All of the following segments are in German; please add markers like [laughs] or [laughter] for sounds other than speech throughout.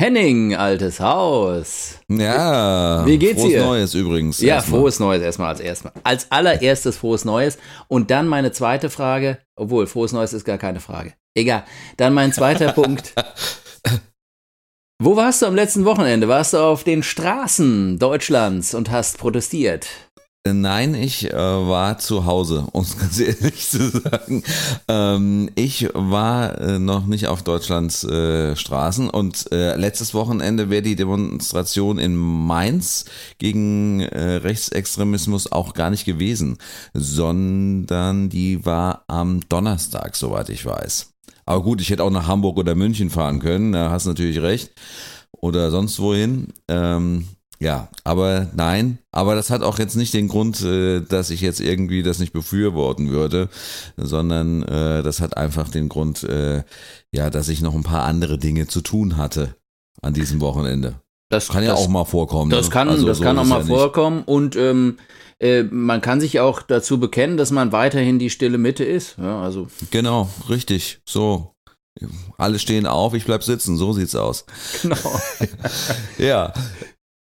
Henning, altes Haus. Ja. Wie geht's frohes dir? Neues übrigens. Ja, erstmal. frohes Neues erstmal als erstes. Als allererstes frohes Neues. Und dann meine zweite Frage, obwohl frohes Neues ist gar keine Frage. Egal. Dann mein zweiter [laughs] Punkt. Wo warst du am letzten Wochenende? Warst du auf den Straßen Deutschlands und hast protestiert? Äh, Nein, ich äh, war zu Hause, [laughs] um es ganz ehrlich zu sagen. Ähm, ich war äh, noch nicht auf Deutschlands äh, Straßen und äh, letztes Wochenende wäre die Demonstration in Mainz gegen äh, Rechtsextremismus auch gar nicht gewesen, sondern die war am Donnerstag, soweit ich weiß. Aber gut, ich hätte auch nach Hamburg oder München fahren können, da hast du natürlich recht. Oder sonst wohin. Ähm, ja, aber nein, aber das hat auch jetzt nicht den Grund, äh, dass ich jetzt irgendwie das nicht befürworten würde, sondern äh, das hat einfach den Grund, äh, ja, dass ich noch ein paar andere Dinge zu tun hatte an diesem Wochenende. Das Kann ja das, auch mal vorkommen. Das ne? kann, Also das so kann auch mal ja vorkommen und ähm, äh, man kann sich auch dazu bekennen, dass man weiterhin die stille Mitte ist. Ja, also Genau, richtig. So. Alle stehen auf, ich bleib sitzen, so sieht's aus. genau. [laughs] Ja.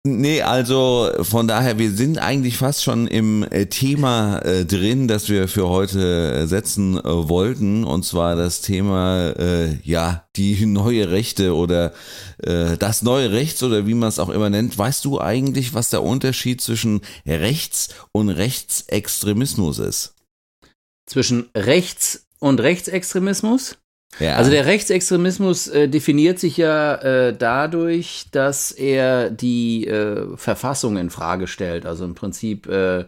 Nee, also von daher, wir sind eigentlich fast schon im äh, Thema äh, drin, das wir für heute äh, setzen äh, wollten. Und zwar das Thema, äh, ja, die neue Rechte oder äh, das neue Rechts oder wie man es auch immer nennt. Weißt du eigentlich, was der Unterschied zwischen Rechts- und Rechtsextremismus ist? Zwischen Rechts- und Rechtsextremismus? Ja. Also der Rechtsextremismus äh, definiert sich ja äh, dadurch, dass er die äh, Verfassung in Frage stellt. Also im Prinzip äh,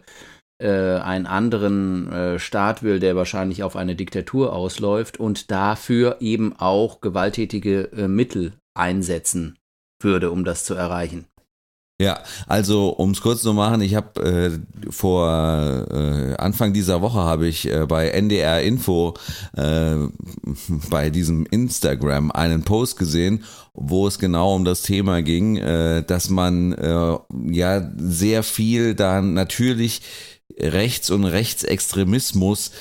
äh, einen anderen äh, Staat will, der wahrscheinlich auf eine Diktatur ausläuft und dafür eben auch gewalttätige Mittel einsetzen würde, um das zu erreichen. Ja, also um es kurz zu machen, ich habe äh, vor äh, Anfang dieser Woche habe ich äh, bei NDR Info äh, [laughs] bei diesem Instagram einen Post gesehen, wo es genau um das Thema ging, äh, dass man äh, ja sehr viel da natürlich Rechts- und Rechtsextremismus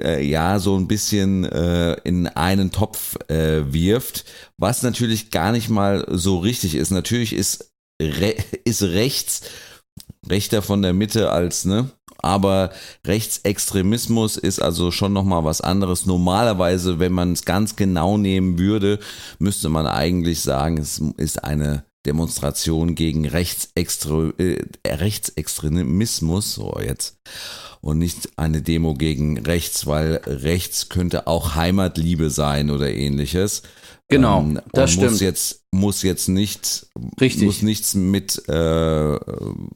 äh, ja so ein bisschen äh, in einen Topf äh, wirft, was natürlich gar nicht mal so richtig ist. Natürlich ist Re ist rechts rechter von der Mitte als ne, aber Rechtsextremismus ist also schon noch mal was anderes. Normalerweise, wenn man es ganz genau nehmen würde, müsste man eigentlich sagen, es ist eine Demonstration gegen Rechtsextre äh, Rechtsextremismus, so jetzt, und nicht eine Demo gegen rechts, weil rechts könnte auch Heimatliebe sein oder ähnliches. Genau, Ähm, das und muss stimmt. jetzt muss jetzt nicht Richtig. muss nichts mit äh,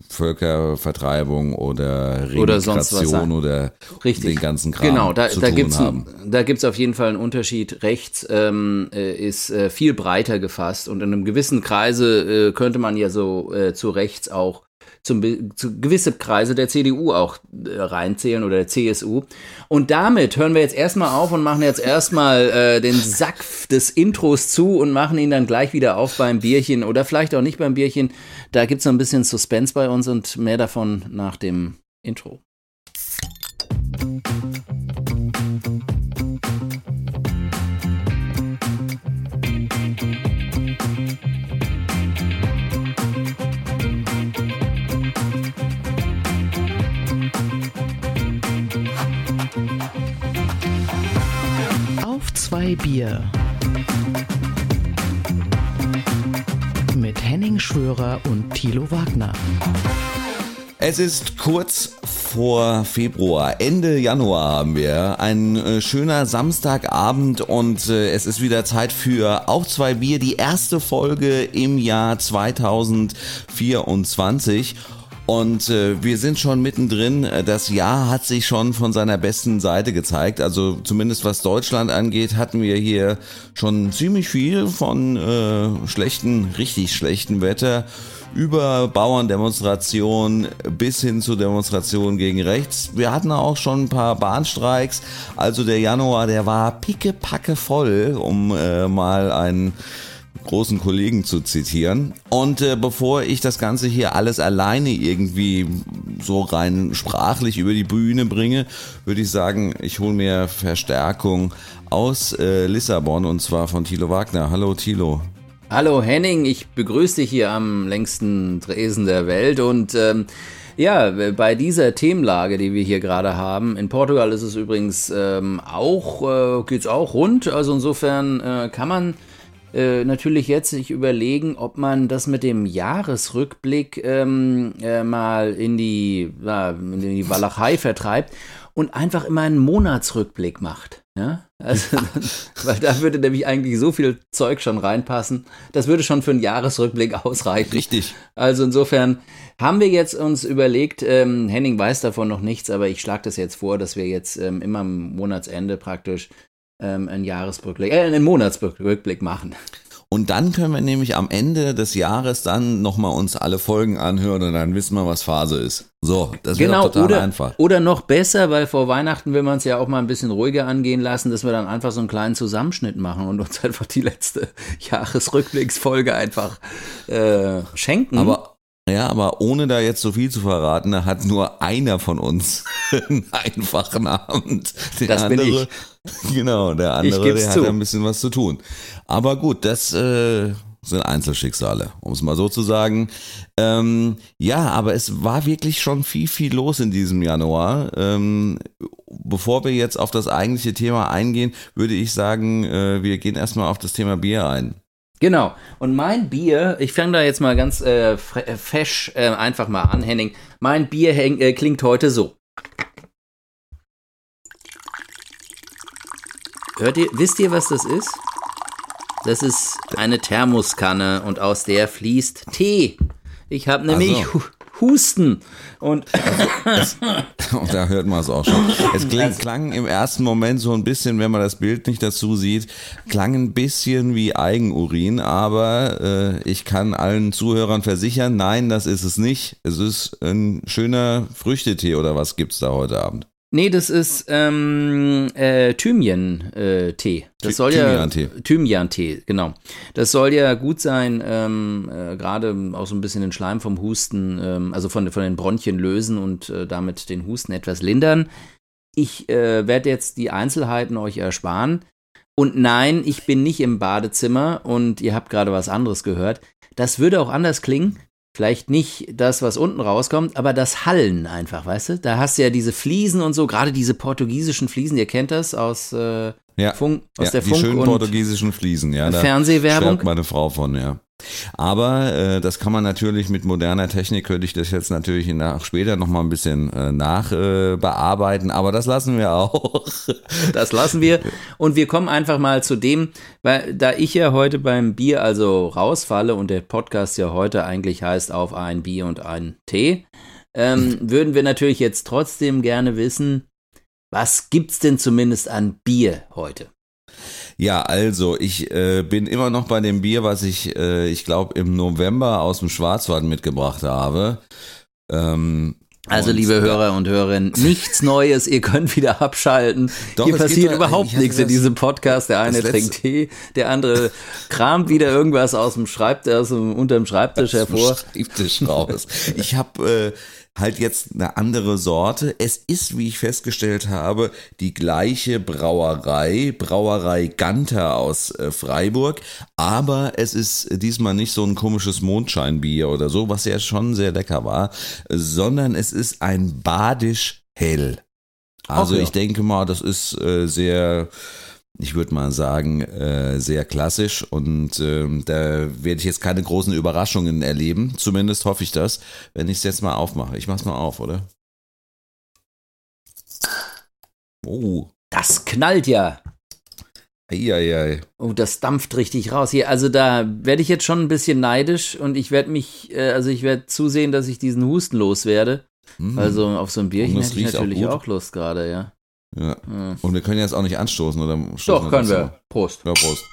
Völkervertreibung oder Oder Remigration sein. oder Richtig. den ganzen Kram Genau, da, zu da tun gibt's haben. ein, da gibt's auf jeden Fall einen Unterschied. Rechts ähm, äh, ist äh, viel breiter gefasst und in einem gewissen Kreise äh, könnte man ja so äh, zu rechts auch zum, zu gewisse Kreise der CDU auch äh, reinzählen oder der CSU. Und damit hören wir jetzt erstmal auf und machen jetzt erstmal äh, den Sack des Intros zu und machen ihn dann gleich wieder auf beim Bierchen oder vielleicht auch nicht beim Bierchen. Da gibt's noch ein bisschen Suspense bei uns und mehr davon nach dem Intro. Auf zwei Bier. Mit Henning Schwörer und Thilo Wagner. Es ist kurz vor Februar, Ende Januar haben wir. Ein äh, schöner Samstagabend und äh, es ist wieder Zeit für Auf zwei Bier, die erste Folge im Jahr 2024. Und äh, wir sind schon mittendrin. Äh, Das Jahr hat sich schon von seiner besten Seite gezeigt. Also zumindest was Deutschland angeht, hatten wir hier schon ziemlich viel von äh, schlechten, richtig schlechten Wetter über Bauerndemonstrationen bis hin zu Demonstrationen gegen rechts. Wir hatten auch schon ein paar Bahnstreiks. Also der Januar, der war pickepacke voll, um äh, mal einen großen Kollegen zu zitieren. Und äh, bevor ich das Ganze hier alles alleine irgendwie so rein sprachlich über die Bühne bringe, würde ich sagen, ich hole mir Verstärkung aus äh, Lissabon und zwar von Thilo Wagner. Hallo Thilo. Hallo Henning, ich begrüße dich hier am längsten Tresen der Welt und ähm, ja, bei dieser Themenlage, die wir hier gerade haben, in Portugal ist es übrigens ähm, auch, äh, geht's auch rund, also insofern äh, kann man äh, natürlich jetzt sich überlegen, ob man das mit dem Jahresrückblick ähm, äh, mal in die, äh, in die Walachei vertreibt und einfach immer einen Monatsrückblick macht. Ja, also, [laughs] [laughs] weil da würde nämlich eigentlich so viel Zeug schon reinpassen. Das würde schon für einen Jahresrückblick ausreichen. Richtig. Also insofern haben wir jetzt uns überlegt, ähm, Henning weiß davon noch nichts, aber ich schlage das jetzt vor, dass wir jetzt ähm, immer am Monatsende praktisch ähm, einen Jahresrückblick, äh, einen Monatsrückblick machen. Und dann können wir nämlich am Ende des Jahres dann nochmal uns alle Folgen anhören und dann wissen wir, was Phase ist. So, das wäre Genau, total oder, einfach. oder noch besser, weil vor Weihnachten will man es ja auch mal ein bisschen ruhiger angehen lassen, dass wir dann einfach so einen kleinen Zusammenschnitt machen und uns [laughs] einfach die letzte Jahresrückblicksfolge einfach äh, schenken. Aber ja, aber ohne da jetzt so viel zu verraten, da hat nur einer von uns [laughs] einen einfachen Abend. Der Das bin andere, [laughs] Genau, der andere, der hat ein bisschen was zu tun. Aber gut, das äh, sind Einzelschicksale, um es mal so zu sagen. Ähm, ja, aber es war wirklich schon viel, viel los in diesem Januar. Ähm, bevor wir jetzt auf das eigentliche Thema eingehen, würde ich sagen, äh, wir gehen erstmal auf das Thema Bier ein. Genau. Und mein Bier, ich fange da jetzt mal ganz äh, fre- äh, fesch äh, einfach mal an, Henning. Mein Bier häng, äh, klingt heute so. Hört ihr, wisst ihr, was das ist? Das ist eine Thermoskanne und aus der fließt Tee. Ich habe nämlich so. Hu- Husten und [laughs] Und da hört man es auch schon. Es klang, klang im ersten Moment so ein bisschen, wenn man das Bild nicht dazu sieht, klang ein bisschen wie Eigenurin, aber äh, ich kann allen Zuhörern versichern, nein, das ist es nicht. Es ist ein schöner Früchtetee oder was gibt's da heute Abend? Nee, das ist ähm, äh, Thymian-Tee. das Thy- soll ja Thymian-Tee. Thymian-Tee, genau. Das soll ja gut sein, ähm, äh, gerade auch so ein bisschen den Schleim vom Husten, ähm, also von, von den Bronchien lösen und äh, damit den Husten etwas lindern. Ich äh, werde jetzt die Einzelheiten euch ersparen. Und nein, ich bin nicht im Badezimmer und ihr habt gerade was anderes gehört. Das würde auch anders klingen. Vielleicht nicht das, was unten rauskommt, aber das Hallen einfach, weißt du? Da hast du ja diese Fliesen und so, gerade diese portugiesischen Fliesen, ihr kennt das aus, äh, Ja, Funk, aus ja der die Funk- schönen portugiesischen Fliesen, ja. Da Fernsehwerbung. schwärmt meine Frau von, ja. Aber äh, das kann man natürlich mit moderner Technik, könnte ich das jetzt natürlich nach, später nochmal ein bisschen äh, nachbearbeiten, äh, aber das lassen wir auch. [laughs] Das lassen wir. Und wir kommen einfach mal zu dem, weil da ich ja heute beim Bier also rausfalle und der Podcast ja heute eigentlich heißt auf ein Bier und ein Tee, ähm, [laughs] würden wir natürlich jetzt trotzdem gerne wissen, was gibt's denn zumindest an Bier heute? Ja, also ich äh, bin immer noch bei dem Bier, was ich, äh, ich glaube, im November aus dem Schwarzwald mitgebracht habe. Ähm, Also, und liebe Hörer und Hörerinnen, nichts Neues, ihr könnt wieder abschalten. Doch, Hier passiert doch- überhaupt nichts in diesem Podcast. Der eine trinkt Tee, der andere kramt wieder irgendwas aus dem Schreibtisch, aus dem, unterm Schreibtisch hervor. Schreibtisch raus. Ich habe äh, halt jetzt eine andere Sorte. Es ist, wie ich festgestellt habe, die gleiche Brauerei, Brauerei Ganter aus äh, Freiburg, aber es ist diesmal nicht so ein komisches Mondscheinbier oder so, was ja schon sehr lecker war, sondern es ist ein Badisch Hell. Also ja. ich denke mal, das ist äh, sehr ich würde mal sagen, äh, sehr klassisch und ähm, da werde ich jetzt keine großen Überraschungen erleben. Zumindest hoffe ich das, wenn ich es jetzt mal aufmache. Ich mach's mal auf, oder? Oh, Das knallt ja. eieiei. Oh, das dampft richtig raus. Hier, also da werde ich jetzt schon ein bisschen neidisch und ich werde mich, äh, also ich werde zusehen, dass ich diesen Husten loswerde. Hm. Also auf so ein Bierchen hätte ich auch natürlich gut. auch, Lust gerade, ja. Ja. ja. Und wir können jetzt auch nicht anstoßen, oder? stoßen Doch, können wir. Prost. so? Ja, Prost.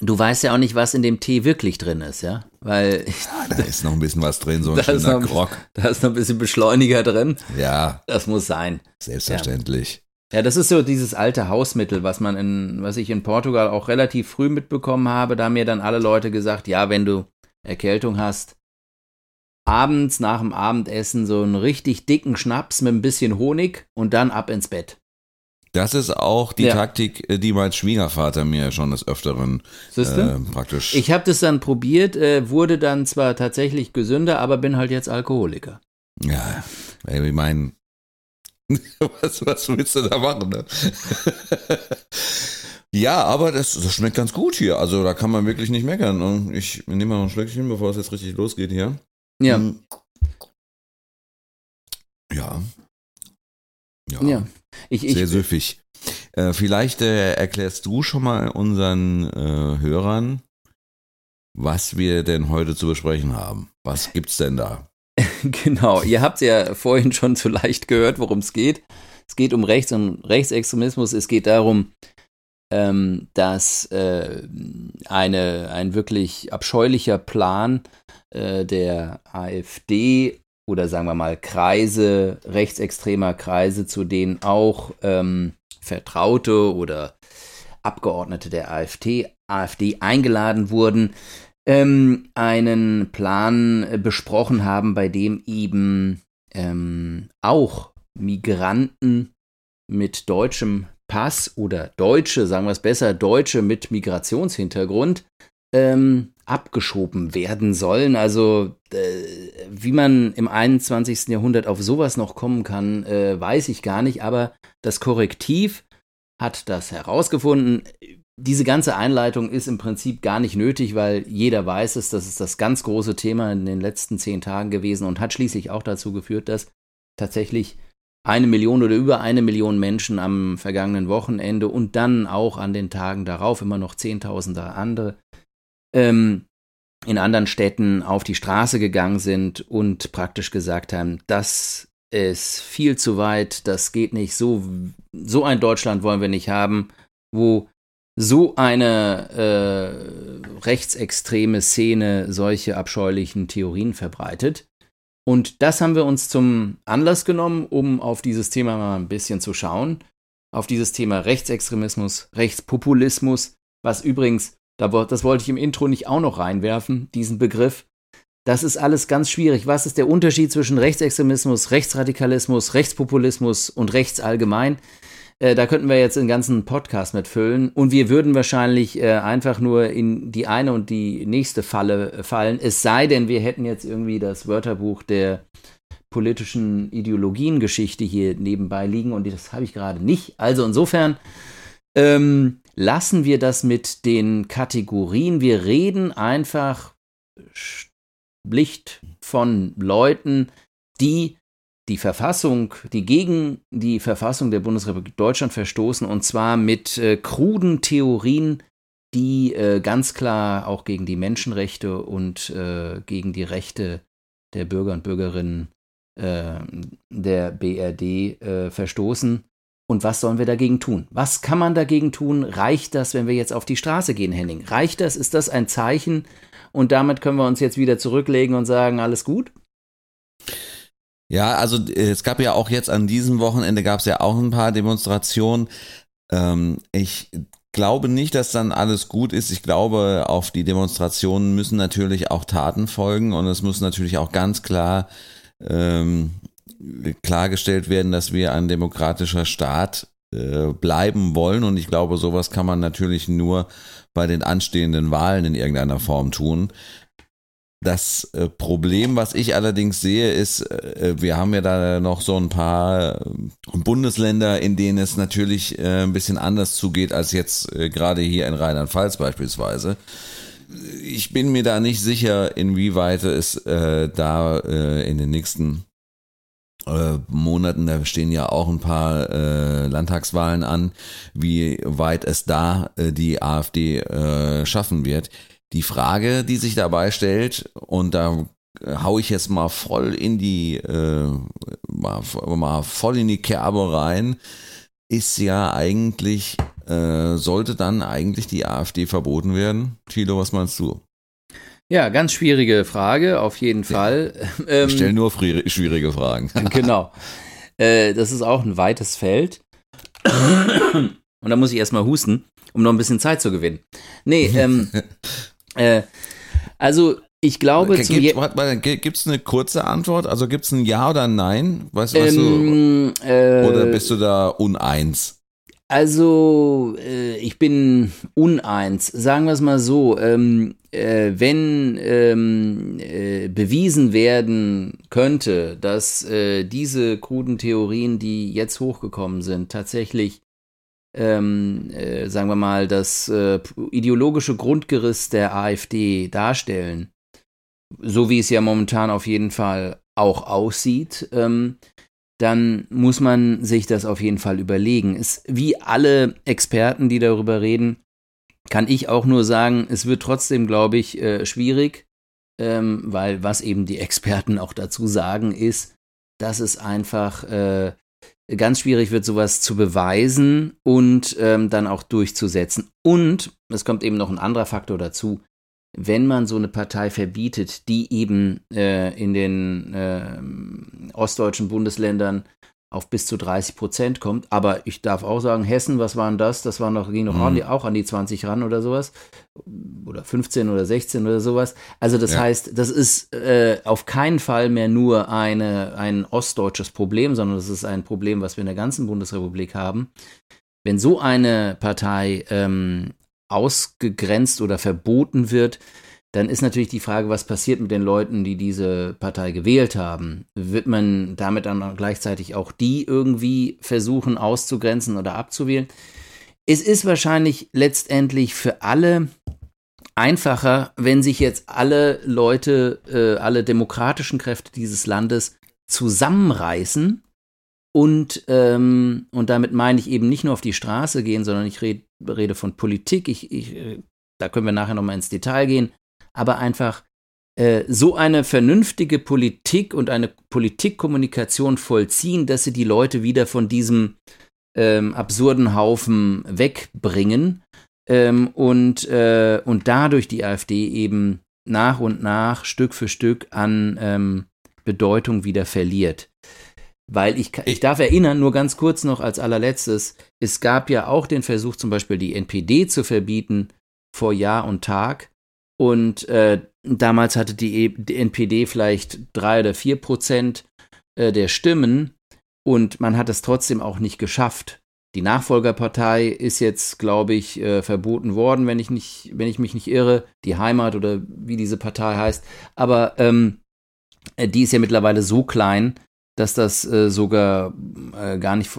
Du weißt ja auch nicht, was in dem Tee wirklich drin ist, ja? Weil Da ist noch ein bisschen was drin, so ein [laughs] Da schöner noch- Grog. da ist noch ein bisschen Beschleuniger drin. Ja, Das muss sein. selbstverständlich. Ja, das ist so dieses alte Hausmittel, was man in, was ich in Portugal auch relativ früh mitbekommen habe. Da haben mir dann alle Leute gesagt, ja, wenn du Erkältung hast, abends nach dem Abendessen so einen richtig dicken Schnaps mit ein bisschen Honig und dann ab ins Bett. Das ist auch die Ja. Taktik, äh, die mein Schwiegervater mir schon des Öfteren äh, praktisch. Ich habe das dann probiert, äh, wurde dann zwar tatsächlich gesünder, aber bin halt jetzt Alkoholiker. ja, ich meine, [laughs] was, was willst du da machen? Ne? [laughs] ja, aber das, das schmeckt ganz gut hier. Also da kann man wirklich nicht meckern. Und Ich nehme mal noch ein Schlückchen, bevor es jetzt richtig losgeht hier. Ja, Mm. Ja. Ja. ja. Ich, ich, Sehr süffig. Äh, vielleicht äh, erklärst du schon mal unseren äh, Hörern, was wir denn heute zu besprechen haben. Was gibt's denn da? [laughs] Genau, ihr habt ja vorhin schon zu leicht gehört, worum es geht. Es geht um Rechts- und Rechtsextremismus. Es geht darum, ähm, dass äh, eine, ein wirklich abscheulicher Plan äh, der AfD oder sagen wir mal Kreise, rechtsextremer Kreise, zu denen auch ähm, Vertraute oder Abgeordnete der AfD, AfD eingeladen wurden, ähm, einen Plan äh, besprochen haben, bei dem eben ähm, auch Migranten mit deutschem Pass oder Deutsche, sagen wir es besser, Deutsche mit Migrationshintergrund ähm, abgeschoben werden sollen. Also äh, wie man im 21. Jahrhundert auf sowas noch kommen kann, äh, weiß ich gar nicht, aber das Korrektiv hat das herausgefunden. Diese ganze Einleitung ist im Prinzip gar nicht nötig, weil jeder weiß es, das ist das ganz große Thema in den letzten zehn Tagen gewesen und hat schließlich auch dazu geführt, dass tatsächlich eine Million oder über eine Million Menschen am vergangenen Wochenende und dann auch an den Tagen darauf immer noch Zehntausende andere ähm, in anderen Städten auf die Straße gegangen sind und praktisch gesagt haben, das ist viel zu weit, das geht nicht, so, so ein Deutschland wollen wir nicht haben, wo so eine äh, rechtsextreme Szene solche abscheulichen Theorien verbreitet. Und das haben wir uns zum Anlass genommen, um auf dieses Thema mal ein bisschen zu schauen. Auf dieses Thema Rechtsextremismus, Rechtspopulismus, was übrigens, das wollte ich im Intro nicht auch noch reinwerfen, diesen Begriff. Das ist alles ganz schwierig. Was ist der Unterschied zwischen Rechtsextremismus, Rechtsradikalismus, Rechtspopulismus und Rechts allgemein? Äh, da könnten wir jetzt einen ganzen Podcast mitfüllen und wir würden wahrscheinlich äh, einfach nur in die eine und die nächste Falle äh, fallen. Es sei denn, wir hätten jetzt irgendwie das Wörterbuch der politischen Ideologiengeschichte hier nebenbei liegen und das habe ich gerade nicht. Also insofern ähm, lassen wir das mit den Kategorien. Wir reden einfach schlicht von Leuten, die die Verfassung, die gegen die Verfassung der Bundesrepublik Deutschland verstoßen, und zwar mit äh, kruden Theorien, die äh, ganz klar auch gegen die Menschenrechte und äh, gegen die Rechte der Bürger und Bürgerinnen äh, der BRD äh, verstoßen. Und was sollen wir dagegen tun? Was kann man dagegen tun? Reicht das, wenn wir jetzt auf die Straße gehen, Henning? Reicht das? Ist das ein Zeichen? Und damit können wir uns jetzt wieder zurücklegen und sagen, alles gut? Ja, also äh, es gab ja auch jetzt an diesem Wochenende gab es ja auch ein paar Demonstrationen. Ähm, ich glaube nicht, dass dann alles gut ist. Ich glaube, auf die Demonstrationen müssen natürlich auch Taten folgen und es muss natürlich auch ganz klar ähm, klargestellt werden, dass wir ein demokratischer Staat äh, bleiben wollen. Und ich glaube, sowas kann man natürlich nur bei den anstehenden Wahlen in irgendeiner Form tun. Das äh, Problem, was ich allerdings sehe, ist, äh, wir haben ja da noch so ein paar äh, Bundesländer, in denen es natürlich äh, ein bisschen anders zugeht als jetzt äh, gerade hier in Rheinland-Pfalz beispielsweise. Ich bin mir da nicht sicher, inwieweit es äh, da in den nächsten Monaten, da stehen ja auch ein paar Landtagswahlen an, wie weit es da die AfD schaffen wird. Die Frage, die sich dabei stellt, und da hau ich jetzt mal voll in die, äh, mal, mal voll in die Kerbe rein, ist ja eigentlich, äh, sollte dann eigentlich die AfD verboten werden? Tilo, was meinst du? Ja, ganz schwierige Frage, auf jeden Fall. Ähm, Stell nur schwierige Fragen. [laughs] genau. Äh, das ist auch ein weites Feld. Und da muss ich erstmal husten, um noch ein bisschen Zeit zu gewinnen. Nee, ähm, [laughs] äh, also ich glaube, Gibt, es eine kurze Antwort? Also gibt es ein Ja oder ein Nein? Weißt, weißt ähm, du, äh, oder bist du da uneins? Also, äh, ich bin uneins. Sagen wir es mal so. Ähm, äh, wenn ähm, äh, bewiesen werden könnte, dass äh, diese kruden Theorien, die jetzt hochgekommen sind, tatsächlich, ähm, äh, sagen wir mal, das äh, ideologische Grundgerüst der AfD darstellen, so wie es ja momentan auf jeden Fall auch aussieht, ähm, dann muss man sich das auf jeden Fall überlegen. Es, wie alle Experten, die darüber reden, kann ich auch nur sagen, es wird trotzdem, glaube ich, äh, schwierig, ähm, weil was eben die Experten auch dazu sagen, ist, dass es einfach äh, ganz schwierig wird, sowas zu beweisen und ähm, dann auch durchzusetzen. Und es kommt eben noch ein anderer Faktor dazu wenn man so eine Partei verbietet, die eben äh, in den äh, ostdeutschen Bundesländern auf bis zu 30 Prozent kommt. Aber ich darf auch sagen, Hessen, was waren das? Das war noch, ging noch mhm. auch an die 20 ran oder sowas. Oder 15 oder 16 oder sowas. Also das ja. heißt, das ist äh, auf keinen Fall mehr nur eine, ein ostdeutsches Problem, sondern das ist ein Problem, was wir in der ganzen Bundesrepublik haben. Wenn so eine Partei ähm, ausgegrenzt oder verboten wird, dann ist natürlich die Frage, was passiert mit den Leuten, die diese Partei gewählt haben? Wird man damit dann gleichzeitig auch die irgendwie versuchen auszugrenzen oder abzuwählen? Es ist wahrscheinlich letztendlich für alle einfacher, wenn sich jetzt alle Leute, äh, alle demokratischen Kräfte dieses Landes zusammenreißen und, ähm, und damit meine ich eben nicht nur auf die Straße gehen, sondern ich red, rede von Politik. Ich, ich, äh, da können wir nachher nochmal ins Detail gehen. Aber einfach äh, so eine vernünftige Politik und eine Politikkommunikation vollziehen, dass sie die Leute wieder von diesem ähm, absurden Haufen wegbringen ähm, und, äh, und dadurch die AfD eben nach und nach, Stück für Stück an ähm, Bedeutung wieder verliert. Weil ich, ich darf erinnern, nur ganz kurz noch als allerletztes, es gab ja auch den Versuch, zum Beispiel die NPD zu verbieten vor Jahr und Tag. Und äh, damals hatte die, e die, NPD vielleicht drei oder vier Prozent äh, der Stimmen und man hat es trotzdem auch nicht geschafft. Die Nachfolgerpartei ist jetzt, glaube ich, äh, verboten worden, wenn ich, nicht, wenn ich mich nicht irre. Die Heimat oder wie diese Partei heißt. Aber ähm, äh, die ist ja mittlerweile so klein, dass das äh, sogar äh, gar nicht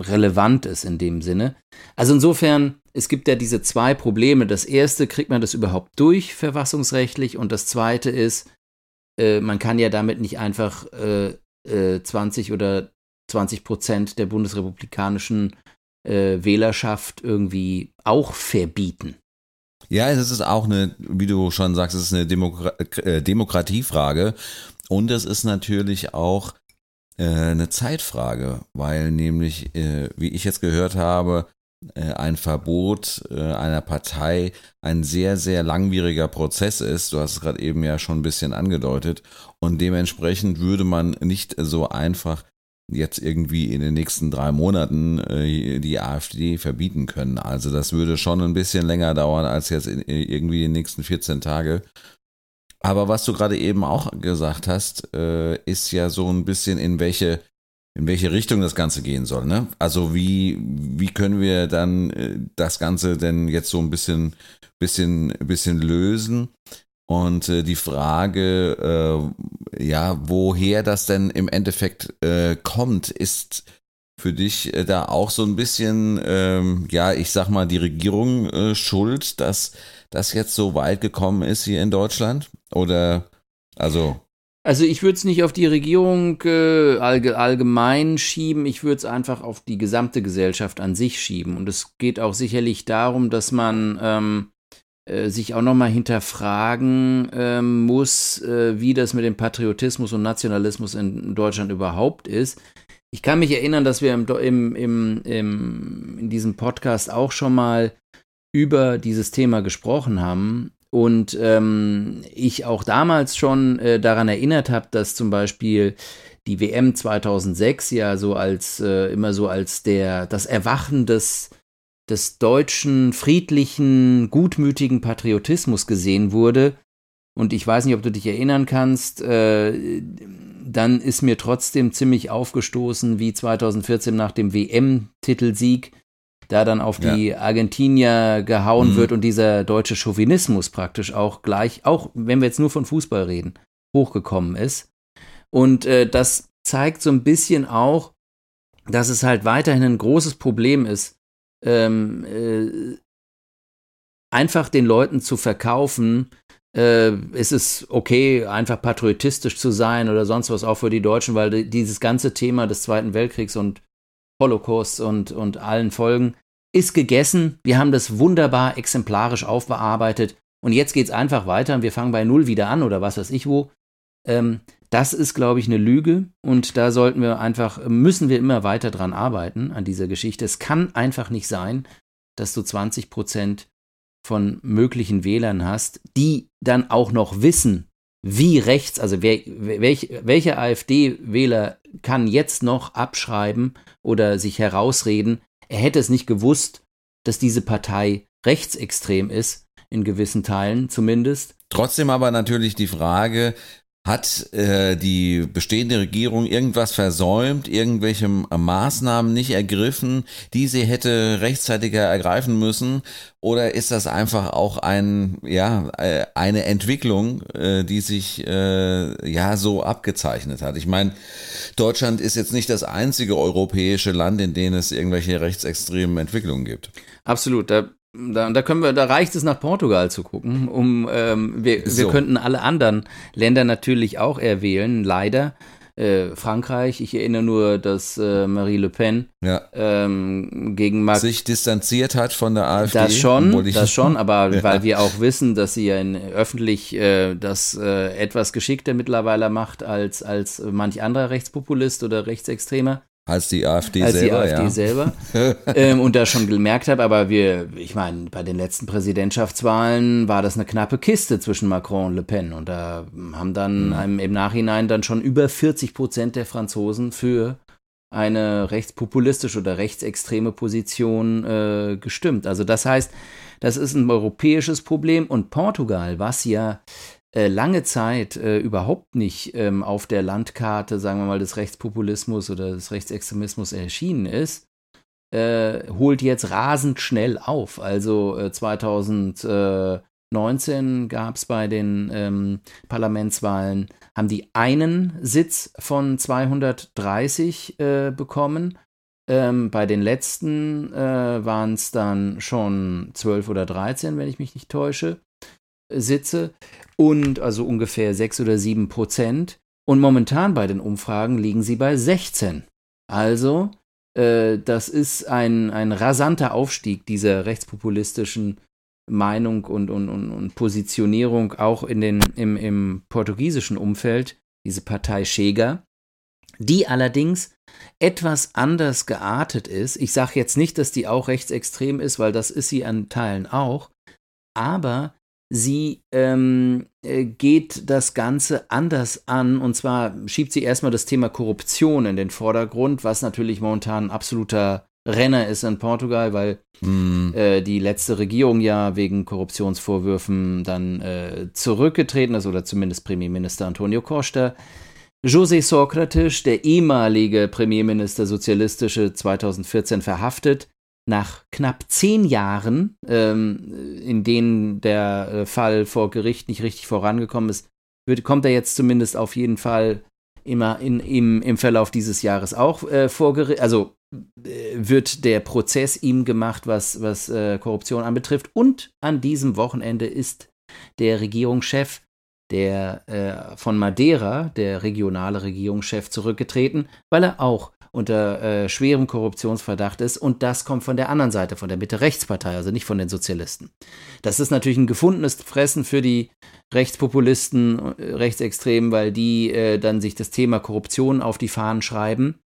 relevant ist in dem Sinne. Also insofern, es gibt ja diese zwei Probleme. Das erste, kriegt man das überhaupt durch verfassungsrechtlich? Und das zweite ist, äh, man kann ja damit nicht einfach 20 äh, äh, oder 20 Prozent der bundesrepublikanischen äh, Wählerschaft irgendwie auch verbieten. Ja, es ist auch eine, wie du schon sagst, es ist eine Demokra Demokratiefrage. Und es ist natürlich auch äh, eine Zeitfrage, weil nämlich, äh, wie ich jetzt gehört habe, äh, ein Verbot äh, einer Partei ein sehr, sehr langwieriger Prozess ist. Du hast es gerade eben ja schon ein bisschen angedeutet. Und dementsprechend würde man nicht so einfach jetzt irgendwie in den nächsten drei Monaten die AfD verbieten können. Also das würde schon ein bisschen länger dauern als jetzt in, irgendwie die nächsten 14 Tage. Aber was du gerade eben auch gesagt hast, äh, ist ja so ein bisschen in welche in welche Richtung das Ganze gehen soll. Ne? Also wie wie können wir dann äh, das Ganze denn jetzt so ein bisschen bisschen bisschen lösen? Und äh, die Frage, äh, ja, woher das denn im Endeffekt äh, kommt, ist für dich äh, da auch so ein bisschen, ähm, ja, ich sag mal, die Regierung äh, schuld, dass das jetzt so weit gekommen ist hier in Deutschland? Oder also. Also ich würde es nicht auf die Regierung äh, allgemein schieben, ich würde es einfach auf die gesamte Gesellschaft an sich schieben. Und es geht auch sicherlich darum, dass man ähm, äh, sich auch nochmal hinterfragen ähm, muss, äh, wie das mit dem Patriotismus und Nationalismus in Deutschland überhaupt ist. Ich kann mich erinnern, dass wir im, im, im, im in diesem Podcast auch schon mal über dieses Thema gesprochen haben und ähm, ich auch damals schon äh, daran erinnert habe, dass zum Beispiel die WM 2006 ja so als äh, immer so als der das Erwachen des des deutschen friedlichen gutmütigen Patriotismus gesehen wurde. Und ich weiß nicht, ob du dich erinnern kannst, äh, dann ist mir trotzdem ziemlich aufgestoßen, wie 2014 nach dem WM-Titelsieg da dann auf die ja. Argentinier gehauen mhm. wird und dieser deutsche Chauvinismus praktisch auch gleich, auch wenn wir jetzt nur von Fußball reden, hochgekommen ist. Und äh, das zeigt so ein bisschen auch, dass es halt weiterhin ein großes Problem ist, ähm, äh, einfach den Leuten zu verkaufen, äh, ist es okay, einfach patriotistisch zu sein oder sonst was auch für die Deutschen, weil dieses ganze Thema des Zweiten Weltkriegs und Holocaust und, und allen Folgen ist gegessen. Wir haben das wunderbar exemplarisch aufbearbeitet und jetzt geht es einfach weiter und wir fangen bei Null wieder an oder was weiß ich wo. Ähm, das ist, glaube ich, eine Lüge und da sollten wir einfach, müssen wir immer weiter dran arbeiten an dieser Geschichte. Es kann einfach nicht sein, dass du 20 Prozent von möglichen Wählern hast, die dann auch noch wissen, wie rechts, also wer, welch, welcher AfD-Wähler kann jetzt noch abschreiben oder sich herausreden, er hätte es nicht gewusst, dass diese Partei rechtsextrem ist, in gewissen Teilen zumindest. Trotzdem aber natürlich die Frage, hat äh, die bestehende Regierung irgendwas versäumt, irgendwelche Maßnahmen nicht ergriffen, die sie hätte rechtzeitiger ergreifen müssen? Oder ist das einfach auch ein, ja, äh, eine Entwicklung, äh, die sich äh, ja so abgezeichnet hat? Ich meine, Deutschland ist jetzt nicht das einzige europäische Land, in dem es irgendwelche rechtsextremen Entwicklungen gibt. Absolut. Da da, da können wir, da reicht es nach Portugal zu gucken. Um, ähm, wir, so. wir könnten alle anderen Länder natürlich auch erwählen, leider. Äh, Frankreich, ich erinnere nur, dass äh, Marie Le Pen ja. ähm, gegen Mac sich distanziert hat von der AfD. Das schon, das [laughs] schon, aber ja. weil wir auch wissen, dass sie ja in, öffentlich äh, das äh, etwas geschickter mittlerweile macht als, als manch anderer Rechtspopulist oder Rechtsextremer. Als die AfD als selber. Als die AfD ja. selber. [laughs] ähm, und da schon gemerkt habe, aber wir, ich meine, bei den letzten Präsidentschaftswahlen war das eine knappe Kiste zwischen Macron und Le Pen. Und da haben dann mhm. im Nachhinein dann schon über 40 Prozent der Franzosen für eine rechtspopulistische oder rechtsextreme Position äh, gestimmt. Also das heißt, das ist ein europäisches Problem und Portugal, was ja äh, lange Zeit äh, überhaupt nicht ähm, auf der Landkarte, sagen wir mal, des Rechtspopulismus oder des Rechtsextremismus erschienen ist, äh, holt jetzt rasend schnell auf. Also 2019 gab es bei den ähm, Parlamentswahlen, haben die einen Sitz von 230 äh, bekommen. Ähm, bei den letzten äh, waren es dann schon 12 oder 13, wenn ich mich nicht täusche. Sitze und also ungefähr 6 oder 7 Prozent. Und momentan bei den Umfragen liegen sie bei 16. Also, äh, das ist ein, ein rasanter Aufstieg dieser rechtspopulistischen Meinung und, und, und, und Positionierung auch in den, im, im portugiesischen Umfeld, diese Partei Schäger, die allerdings etwas anders geartet ist. Ich sage jetzt nicht, dass die auch rechtsextrem ist, weil das ist sie an Teilen auch, aber sie ähm, äh, geht das Ganze anders an. Und zwar schiebt sie erstmal das Thema Korruption in den Vordergrund, was natürlich momentan ein absoluter Renner ist in Portugal, weil mm. äh, die letzte Regierung ja wegen Korruptionsvorwürfen dann äh, zurückgetreten ist, oder zumindest Premierminister Antonio Costa. José Socrates, der ehemalige Premierminister sozialistische, 2014 verhaftet nach knapp zehn Jahren, ähm, in denen der äh, Fall vor Gericht nicht richtig vorangekommen ist, wird, kommt er jetzt zumindest auf jeden Fall immer in, im, im Verlauf dieses Jahres auch äh, vor Gericht, also äh, wird der Prozess ihm gemacht, was, was äh, Korruption anbetrifft. Und an diesem Wochenende ist der Regierungschef der äh, von Madeira, der regionale Regierungschef, zurückgetreten, weil er auch unter äh, schwerem Korruptionsverdacht ist. Und das kommt von der anderen Seite, von der Mitte-Rechtspartei, also nicht von den Sozialisten. Das ist natürlich ein gefundenes Fressen für die Rechtspopulisten, äh, Rechtsextremen, weil die äh, dann sich das Thema Korruption auf die Fahnen schreiben.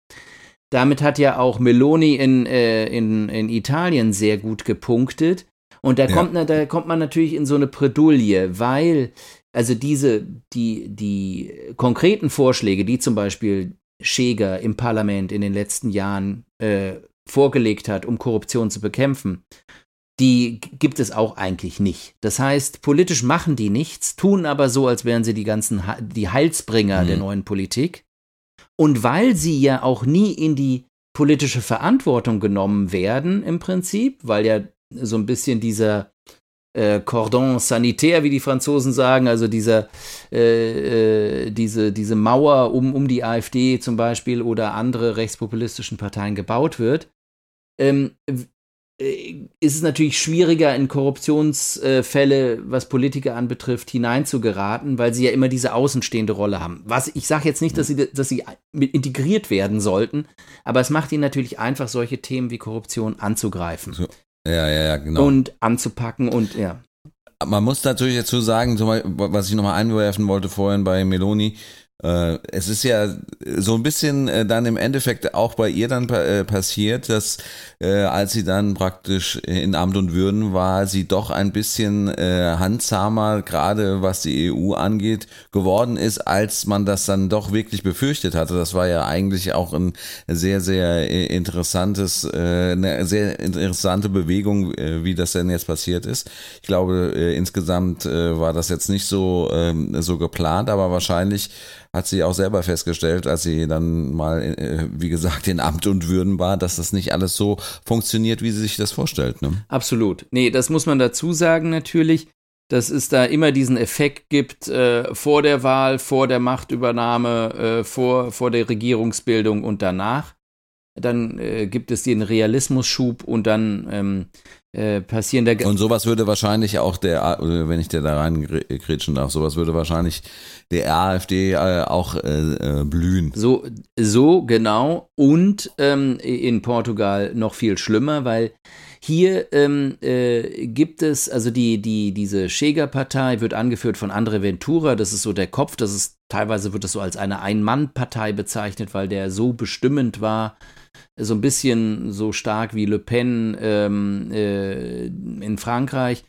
Damit hat ja auch Meloni in, äh, in, in Italien sehr gut gepunktet. Und da, ja. kommt, da kommt man natürlich in so eine Bredouille, weil also diese, die, die konkreten Vorschläge, die zum Beispiel Schäger im Parlament in den letzten Jahren äh, vorgelegt hat, um Korruption zu bekämpfen, die gibt es auch eigentlich nicht. Das heißt, politisch machen die nichts, tun aber so, als wären sie die ganzen die Heilsbringer mhm. der neuen Politik. Und weil sie ja auch nie in die politische Verantwortung genommen werden im Prinzip, weil ja so ein bisschen dieser äh, Cordon sanitaire, wie die Franzosen sagen, also dieser, äh, äh, diese, diese Mauer um, um die AfD zum Beispiel oder andere rechtspopulistischen Parteien gebaut wird, ähm, äh, ist es natürlich schwieriger, in Korruptionsfälle, was Politiker anbetrifft, hineinzugeraten, weil sie ja immer diese außenstehende Rolle haben. Was ich sage jetzt nicht, dass sie, dass sie integriert werden sollten, aber es macht ihnen natürlich einfach, solche Themen wie Korruption anzugreifen. So. Ja, ja, ja, genau. Und anzupacken und ja. Man muss natürlich dazu sagen, was ich nochmal einwerfen wollte vorhin bei Meloni, es ist ja so ein bisschen äh, dann im Endeffekt auch bei ihr dann äh, passiert, dass als sie dann praktisch in Amt und Würden war, sie doch ein bisschen handsamer, gerade was die EU angeht, geworden ist, als man das dann doch wirklich befürchtet hatte. Das war ja eigentlich auch ein sehr, sehr interessantes, eine sehr interessante Bewegung, wie das denn jetzt passiert ist. Ich glaube, insgesamt war das jetzt nicht so, ähm, so geplant, aber wahrscheinlich hat sie auch selber festgestellt, als sie dann mal, äh, wie gesagt, in Amt und Würden war, dass das nicht alles so funktioniert, wie sie sich das vorstellt. Ne? Absolut. Nee, das muss man dazu sagen natürlich, dass es da immer diesen Effekt gibt äh, vor der Wahl, vor der Machtübernahme, äh, vor, vor der Regierungsbildung und danach. Dann äh, gibt es den Realismusschub und dann ähm, äh, passieren da. Und sowas würde wahrscheinlich auch der, äh, wenn ich dir da reingrätschen darf, sowas würde wahrscheinlich der AfD äh, auch äh, blühen. So, so genau. Und ähm, in Portugal noch viel schlimmer, weil hier ähm, äh, gibt es, also die, die, diese Chega-Partei wird angeführt von Andre Ventura, das ist so der Kopf, das ist, teilweise wird das so als eine Ein-Mann-Partei bezeichnet, weil der so bestimmend war so ein bisschen so stark wie Le Pen ähm, äh, in Frankreich.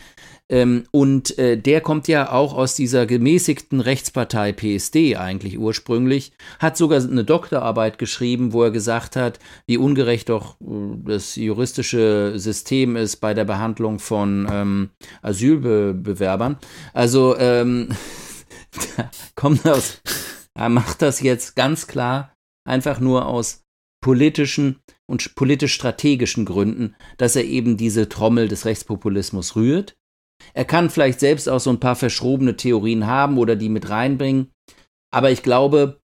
Ähm, und äh, der kommt ja auch aus dieser gemäßigten Rechtspartei PSD eigentlich ursprünglich, hat sogar eine Doktorarbeit geschrieben, wo er gesagt hat, wie ungerecht doch äh, das juristische System ist bei der Behandlung von ähm, Asylbewerbern. Also ähm, [laughs] kommt aus, er macht das jetzt ganz klar einfach nur aus politischen und politisch-strategischen Gründen, dass er eben diese Trommel des Rechtspopulismus rührt. Er kann vielleicht selbst auch so ein paar verschrobene Theorien haben oder die mit reinbringen, aber ich glaube,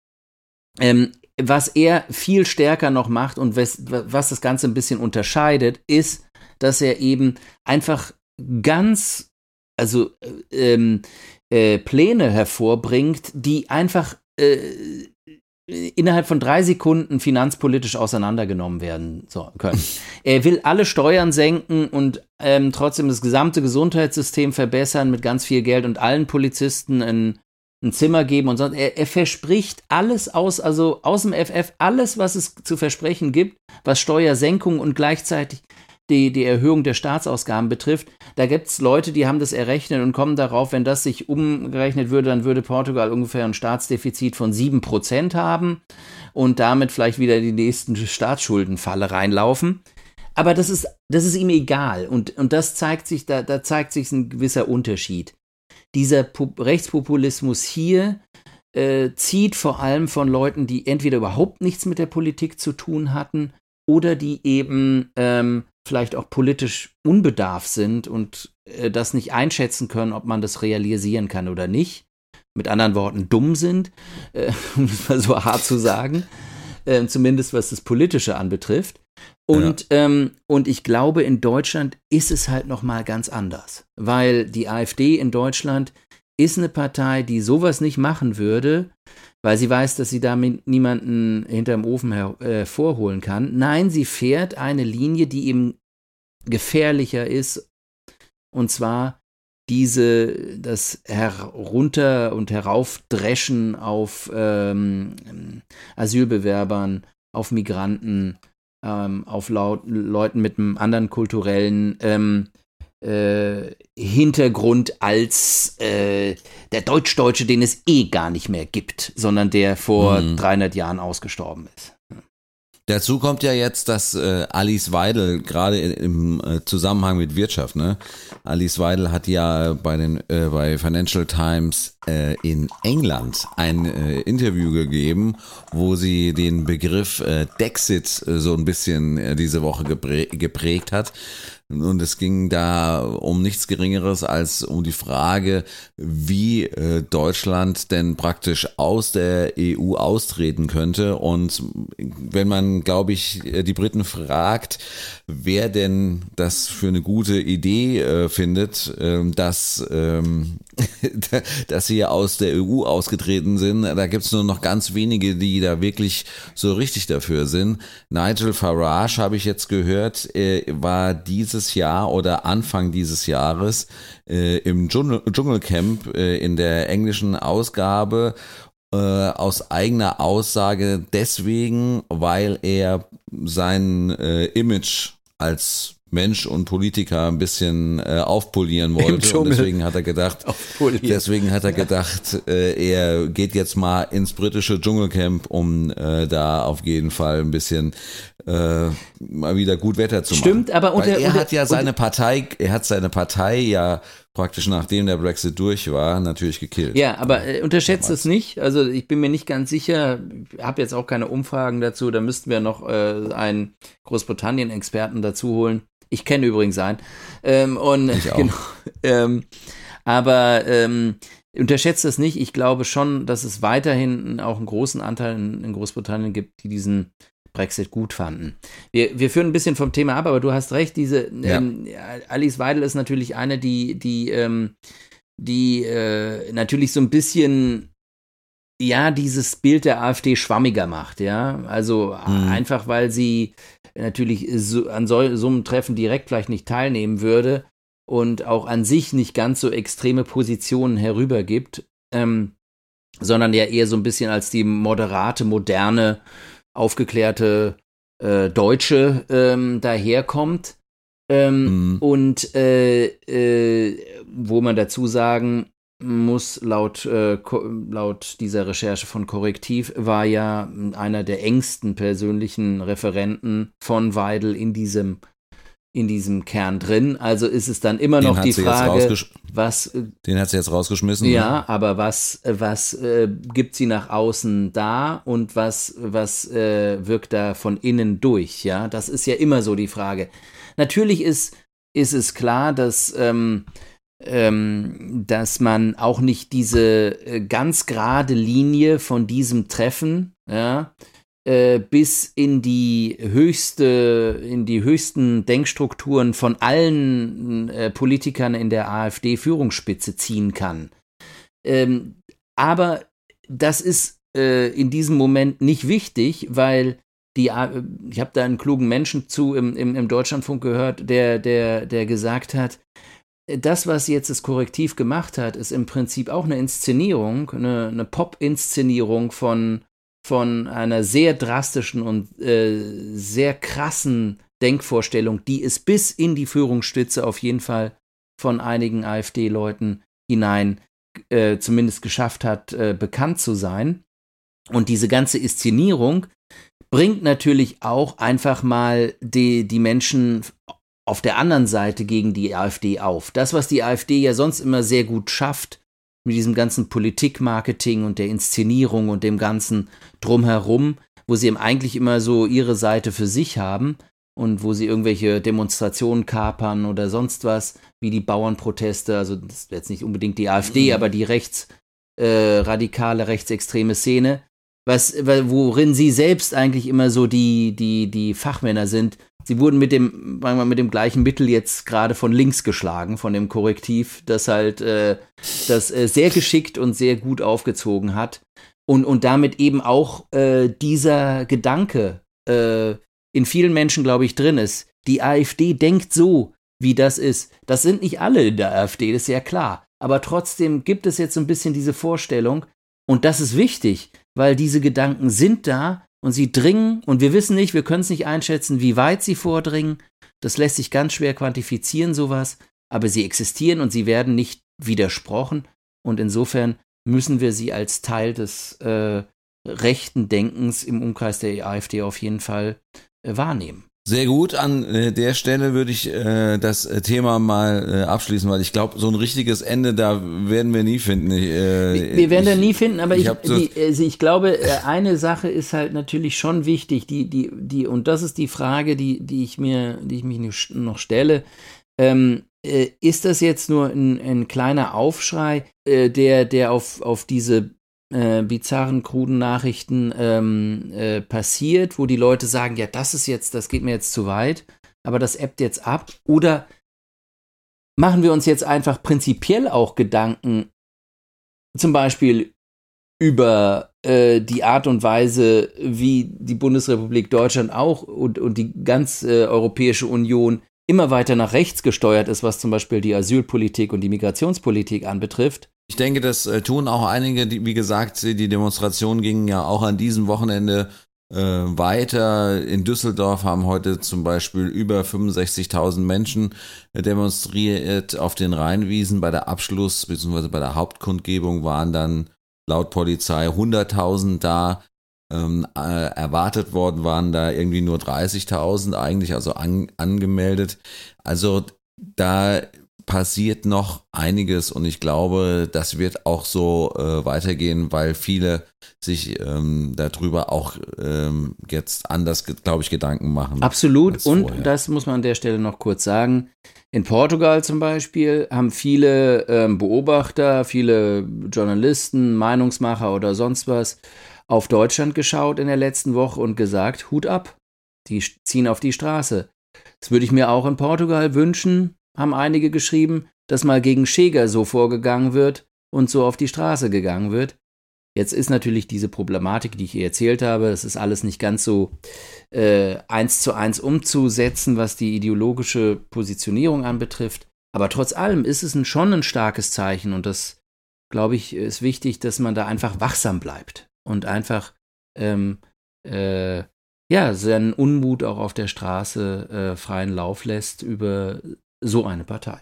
ähm, was er viel stärker noch macht und was, was das Ganze ein bisschen unterscheidet, ist, dass er eben einfach ganz, also äh, ähm, äh, Pläne hervorbringt, die einfach äh, innerhalb von drei Sekunden finanzpolitisch auseinandergenommen werden so, können. [laughs] er will alle Steuern senken und ähm, trotzdem das gesamte Gesundheitssystem verbessern mit ganz viel Geld und allen Polizisten ein, ein Zimmer geben und sonst. Er, er verspricht alles aus, also aus dem FF, alles, was es zu versprechen gibt, was Steuersenkung und gleichzeitig die, die Erhöhung der Staatsausgaben betrifft. Da gibt es Leute, die haben das errechnet und kommen darauf, wenn das sich umgerechnet würde, dann würde Portugal ungefähr ein Staatsdefizit von 7% haben und damit vielleicht wieder die nächsten Staatsschuldenfalle reinlaufen. Aber das ist, das ist ihm egal und, und das zeigt sich, da, da zeigt sich ein gewisser Unterschied. Dieser Pop Rechtspopulismus hier äh, zieht vor allem von Leuten, die entweder überhaupt nichts mit der Politik zu tun hatten oder die eben ähm, vielleicht auch politisch unbedarf sind und äh, das nicht einschätzen können, ob man das realisieren kann oder nicht. Mit anderen Worten, dumm sind, äh, [laughs] um es mal so hart zu sagen, äh, zumindest was das Politische anbetrifft. Und, ja. ähm, und ich glaube, in Deutschland ist es halt noch mal ganz anders, weil die AfD in Deutschland ist eine Partei, die sowas nicht machen würde, weil sie weiß, dass sie damit niemanden hinterm Ofen hervorholen äh, kann. Nein, sie fährt eine Linie, die eben gefährlicher ist. Und zwar diese, das Herunter- und Heraufdreschen auf ähm, Asylbewerbern, auf Migranten, ähm, auf Leuten mit einem anderen kulturellen ähm, äh, Hintergrund als äh, der Deutsch-Deutsche, den es eh gar nicht mehr gibt, sondern der vor mhm. 300 Jahren ausgestorben ist. Dazu kommt ja jetzt, dass äh, Alice Weidel gerade im äh, Zusammenhang mit Wirtschaft, ne? Alice Weidel hat ja bei den äh, bei Financial Times äh, in England ein äh, Interview gegeben, wo sie den Begriff äh, Dexit äh, so ein bisschen äh, diese Woche geprä geprägt hat. Und es ging da um nichts Geringeres als um die Frage, wie äh, Deutschland denn praktisch aus der EU austreten könnte. Und wenn man, glaube ich, die Briten fragt, wer denn das für eine gute Idee äh, findet, äh, dass, ähm, [laughs] dass sie aus der EU ausgetreten sind, da gibt es nur noch ganz wenige, die da wirklich so richtig dafür sind. Nigel Farage, habe ich jetzt gehört, äh, war dieses dieses Jahr oder Anfang dieses Jahres äh, im Dschungel Dschungelcamp äh, in der englischen Ausgabe äh, aus eigener Aussage deswegen, weil er sein äh, Image als Mensch und Politiker ein bisschen äh, aufpolieren wollte. Und deswegen hat er gedacht, deswegen hat er gedacht, äh, er geht jetzt mal ins britische Dschungelcamp, um äh, da auf jeden Fall ein bisschen äh, mal wieder gut Wetter zu machen. Stimmt, aber unter, Weil er unter, hat ja seine Partei, er hat seine Partei ja praktisch nachdem der Brexit durch war, natürlich gekillt. Ja, aber äh, unterschätzt es nicht. Also ich bin mir nicht ganz sicher, habe jetzt auch keine Umfragen dazu, da müssten wir noch äh, einen Großbritannien-Experten dazu holen. Ich kenne übrigens einen. Ähm, und Ich [laughs] auch. genau. Ähm, aber ähm, unterschätzt es nicht. Ich glaube schon, dass es weiterhin auch einen großen Anteil in, in Großbritannien gibt, die diesen Brexit gut fanden. Wir, wir führen ein bisschen vom Thema ab, aber du hast recht, diese Ja. ähm, Alice Weidel ist natürlich eine, die, die, ähm, die äh, natürlich so ein bisschen ja, dieses Bild der AfD schwammiger macht, ja. Also Mhm. einfach, weil sie natürlich so, an so, so einem Treffen direkt vielleicht nicht teilnehmen würde und auch an sich nicht ganz so extreme Positionen herübergibt, ähm, sondern ja eher so ein bisschen als die moderate, moderne, aufgeklärte äh, Deutsche ähm, daherkommt. Ähm, Mhm. Und äh, äh, wo man dazu sagen muss, laut, äh, laut dieser Recherche von Korrektiv war ja einer der engsten persönlichen Referenten von Weidel in diesem, in diesem Kern drin. Also ist es dann immer Den noch die Frage, was äh, Den hat sie jetzt rausgeschmissen. ne? ja, aber was, was äh, gibt sie nach außen da und was, was äh, wirkt da von innen durch? Ja, das ist ja immer so die Frage. Natürlich ist, ist es klar, dass, ähm, ähm, dass man auch nicht diese äh, ganz gerade Linie von diesem Treffen, ja, äh, bis in die höchste, in die höchsten Denkstrukturen von allen äh, Politikern in der AfD-Führungsspitze ziehen kann. Ähm, aber das ist äh, in diesem Moment nicht wichtig, weil die, A- ich habe da einen klugen Menschen zu im, im, im Deutschlandfunk gehört, der, der, der gesagt hat, das, was jetzt das Korrektiv gemacht hat, ist im Prinzip auch eine Inszenierung, eine, eine Pop-Inszenierung von, von einer sehr drastischen und äh, sehr krassen Denkvorstellung, die es bis in die Führungsstütze auf jeden Fall von einigen AfD-Leuten hinein äh, zumindest geschafft hat, äh, bekannt zu sein. Und diese ganze Inszenierung bringt natürlich auch einfach mal die, die Menschen auf der anderen Seite gegen die AfD auf. Das, was die AfD ja sonst immer sehr gut schafft, mit diesem ganzen Politikmarketing und der Inszenierung und dem ganzen Drumherum, wo sie eben eigentlich immer so ihre Seite für sich haben und wo sie irgendwelche Demonstrationen kapern oder sonst was, wie die Bauernproteste, also das ist jetzt nicht unbedingt die AfD, aber die rechts, äh, radikale, rechtsextreme Szene, was, worin sie selbst eigentlich immer so die, die, die Fachmänner sind. Sie wurden mit dem, sagen wir mit dem gleichen Mittel jetzt gerade von links geschlagen, von dem Korrektiv, das halt äh, das äh, sehr geschickt und sehr gut aufgezogen hat. Und, und damit eben auch äh, dieser Gedanke äh, in vielen Menschen, glaube ich, drin ist. Die AfD denkt so, wie das ist. Das sind nicht alle in der AfD, das ist ja klar. Aber trotzdem gibt es jetzt so ein bisschen diese Vorstellung, und das ist wichtig, weil diese Gedanken sind da und sie dringen und wir wissen nicht, wir können es nicht einschätzen, wie weit sie vordringen. Das lässt sich ganz schwer quantifizieren, sowas, aber sie existieren und sie werden nicht widersprochen und insofern müssen wir sie als Teil des äh, rechten Denkens im Umkreis der AfD auf jeden Fall äh, wahrnehmen. Sehr gut. An äh, der Stelle würde ich äh, das äh, Thema mal äh, abschließen, weil ich glaube, so ein richtiges Ende da werden wir nie finden. Ich, äh, wir werden ich, da nie finden, aber ich, ich, so die, also ich glaube, äh, eine Sache ist halt natürlich schon wichtig, die, die, die, und das ist die Frage, die, die ich mir, die ich mich noch stelle. Ähm, äh, ist das jetzt nur ein, ein kleiner Aufschrei, der, der auf, auf diese äh, bizarren, kruden Nachrichten ähm, äh, passiert, wo die Leute sagen, ja, das ist jetzt, das geht mir jetzt zu weit, aber das ebbt jetzt ab? Oder machen wir uns jetzt einfach prinzipiell auch Gedanken, zum Beispiel über äh, die Art und Weise, wie die Bundesrepublik Deutschland auch und, und die ganz äh, Europäische Union immer weiter nach rechts gesteuert ist, was zum Beispiel die Asylpolitik und die Migrationspolitik anbetrifft. Ich denke, das äh, tun auch einige, die, wie gesagt, die Demonstrationen gingen ja auch an diesem Wochenende äh, weiter. In Düsseldorf haben heute zum Beispiel über 65.000 Menschen äh, demonstriert auf den Rheinwiesen. Bei der Abschluss bzw. bei der Hauptkundgebung waren dann laut Polizei 100.000 da ähm, äh, erwartet worden waren da irgendwie nur 30.000 eigentlich, also an, angemeldet. Also da passiert noch einiges und ich glaube, das wird auch so äh, weitergehen, weil viele sich ähm, darüber auch ähm, jetzt anders, glaube ich, Gedanken machen. Absolut und vorher. das muss man an der Stelle noch kurz sagen. In Portugal zum Beispiel haben viele ähm, Beobachter, viele Journalisten, Meinungsmacher oder sonst was auf Deutschland geschaut in der letzten Woche und gesagt, Hut ab, die ziehen auf die Straße. Das würde ich mir auch in Portugal wünschen, haben einige geschrieben, dass mal gegen Schäger so vorgegangen wird und so auf die Straße gegangen wird. Jetzt ist natürlich diese Problematik, die ich ihr erzählt habe, es ist alles nicht ganz so äh, eins zu eins umzusetzen, was die ideologische Positionierung anbetrifft. Aber trotz allem ist es ein, schon ein starkes Zeichen und das, glaube ich, ist wichtig, dass man da einfach wachsam bleibt und einfach ähm, äh, ja, seinen Unmut auch auf der Straße äh, freien Lauf lässt über so eine Partei.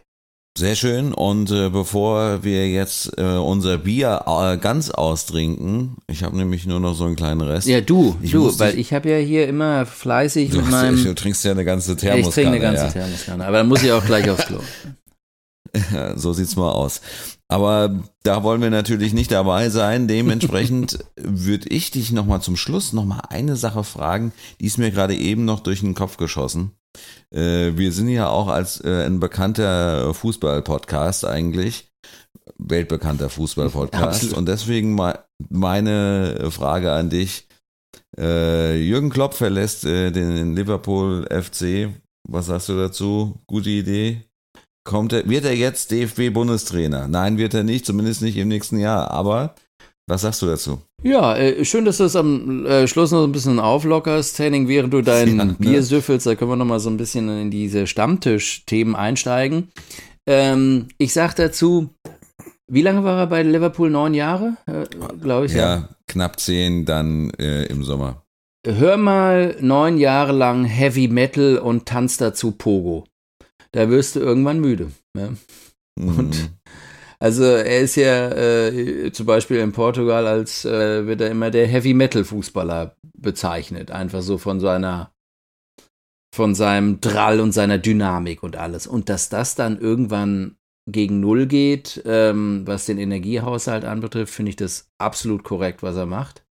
Sehr schön. Und äh, bevor wir jetzt äh, unser Bier äh, ganz austrinken, ich habe nämlich nur noch so einen kleinen Rest. Ja, du, ich du, weil ich habe ja hier immer fleißig du, mit meinem. Du trinkst ja eine ganze Thermoskanne. Ich trinke eine ganze ja. Thermoskanne, aber dann muss ich auch gleich aufs Klo. [laughs] [laughs] So sieht's mal aus. Aber da wollen wir natürlich nicht dabei sein. Dementsprechend [laughs] würde ich dich nochmal zum Schluss nochmal eine Sache fragen, die ist mir gerade eben noch durch den Kopf geschossen. Äh, wir sind ja auch als äh, ein bekannter Fußball-Podcast eigentlich. Weltbekannter Fußball-Podcast. Und deswegen meine Frage an dich. Äh, Jürgen Klopp verlässt den Liverpool FC. Was sagst du dazu? Gute Idee? Kommt er, wird er jetzt DFB-Bundestrainer? Nein, wird er nicht, zumindest nicht im nächsten Jahr. Aber was sagst du dazu? Ja, äh, schön, dass du es am äh, Schluss noch ein bisschen auflockerst, Henning, während du dein [laughs] ja, ne? Bier süffelst. Da können wir noch mal so ein bisschen in diese Stammtisch-Themen einsteigen. Ähm, ich sag dazu, wie lange war er bei Liverpool? Neun Jahre, äh, glaube ich. Ja, ja, knapp zehn dann äh, im Sommer. Hör mal neun Jahre lang Heavy Metal und tanz dazu Pogo da wirst du irgendwann müde. Ja? Mhm. Und also er ist ja äh, zum Beispiel in Portugal als äh, wird er immer der Heavy Metal Fußballer bezeichnet, einfach so von seiner von seinem Drall und seiner Dynamik und alles. Und dass das dann irgendwann gegen Null geht, ähm, was den Energiehaushalt anbetrifft, finde ich das absolut korrekt, was er macht.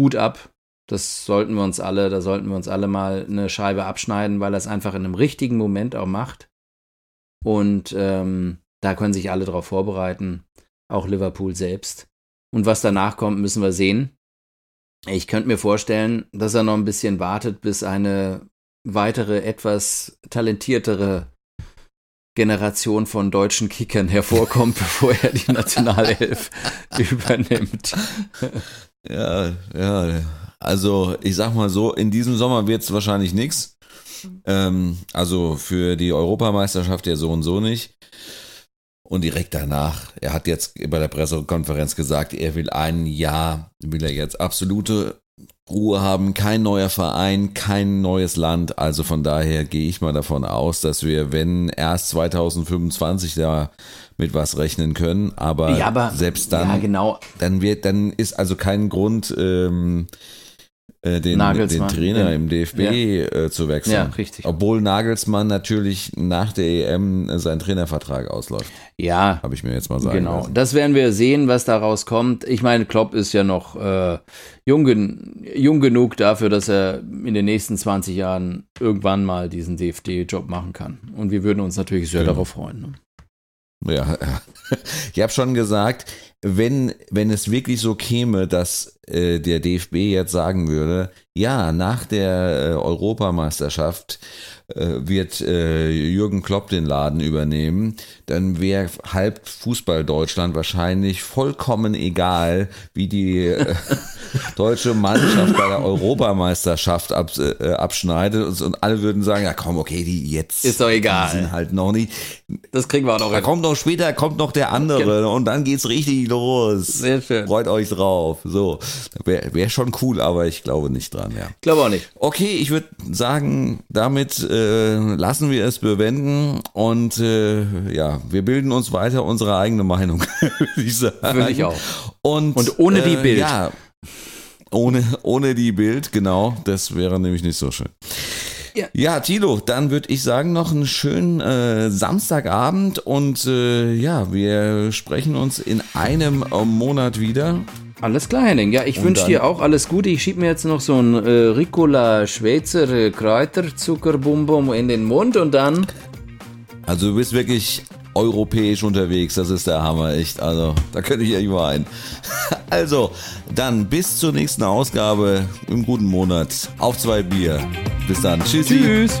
Hut ab. Das sollten wir uns alle, da sollten wir uns alle mal eine Scheibe abschneiden, weil er es einfach in einem richtigen Moment auch macht. Und ähm, da können sich alle darauf vorbereiten, auch Liverpool selbst. Und was danach kommt, müssen wir sehen. Ich könnte mir vorstellen, dass er noch ein bisschen wartet, bis eine weitere, etwas talentiertere Generation von deutschen Kickern hervorkommt, [laughs] bevor er die Nationalelf [laughs] übernimmt. Ja, ja, also ich sag mal so, in diesem Sommer wird es wahrscheinlich nichts. Ähm, also für die Europameisterschaft ja so und so nicht. Und direkt danach, er hat jetzt bei der Pressekonferenz gesagt, er will ein Jahr, will er jetzt absolute Ruhe haben, kein neuer Verein, kein neues Land. Also von daher gehe ich mal davon aus, dass wir, wenn erst 2025 da mit was rechnen können, aber, Ja, aber- selbst dann, ja, genau. dann wird, dann ist also kein Grund, ähm, äh, den, den Trainer im DFB äh, zu wechseln. Ja, richtig. Obwohl Nagelsmann natürlich nach der EM sein Trainervertrag ausläuft, Ja, habe ich mir jetzt mal sagen genau. lassen. Das werden wir sehen, was daraus kommt. Ich meine, Klopp ist ja noch äh, jung, gen jung genug dafür, dass er in den nächsten 20 Jahren irgendwann mal diesen DFD-Job machen kann. Und wir würden uns natürlich sehr Genau. darauf freuen. Ne? Ja, ich habe schon gesagt, wenn, wenn es wirklich so käme, dass äh, der DFB jetzt sagen würde, ja, nach der äh, Europameisterschaft wird äh, Jürgen Klopp den Laden übernehmen, dann wäre halb Fußball Deutschland wahrscheinlich vollkommen egal, wie die äh, [laughs] deutsche Mannschaft bei der Europameisterschaft ab, äh, abschneidet und, und alle würden sagen, ja komm, okay, die jetzt Ist doch egal. sind halt noch nicht. Das kriegen wir auch noch Da hin. kommt noch später, kommt noch der andere und dann geht's richtig los. Sehr schön. Freut euch drauf. So, wäre wär schon cool, aber ich glaube nicht dran, ja. Ich glaube auch nicht. Okay, ich würde sagen, damit äh, lassen wir es bewenden und äh, ja, wir bilden uns weiter unsere eigene Meinung, [laughs] würde ich auch. Und, Und ohne die äh, Bild. Ja, ohne, ohne die Bild, genau. Das wäre nämlich nicht so schön. Ja. Ja, Tilo, dann würde ich sagen, noch einen schönen äh, Samstagabend und äh, ja, wir sprechen uns in einem äh, Monat wieder. Alles klar, Henning. Ja, ich wünsche dir auch alles Gute. Ich schieb mir jetzt noch so ein äh, Ricola Schweizer äh, Kräuterzuckerbumbum in den Mund und dann Also du bist wirklich europäisch unterwegs, das ist der Hammer, echt. Also da könnte ich irgendwo ein. [laughs] Also, dann bis zur nächsten Ausgabe im guten Monat. Auf zwei Bier. Bis dann. Tschüssi. tschüss.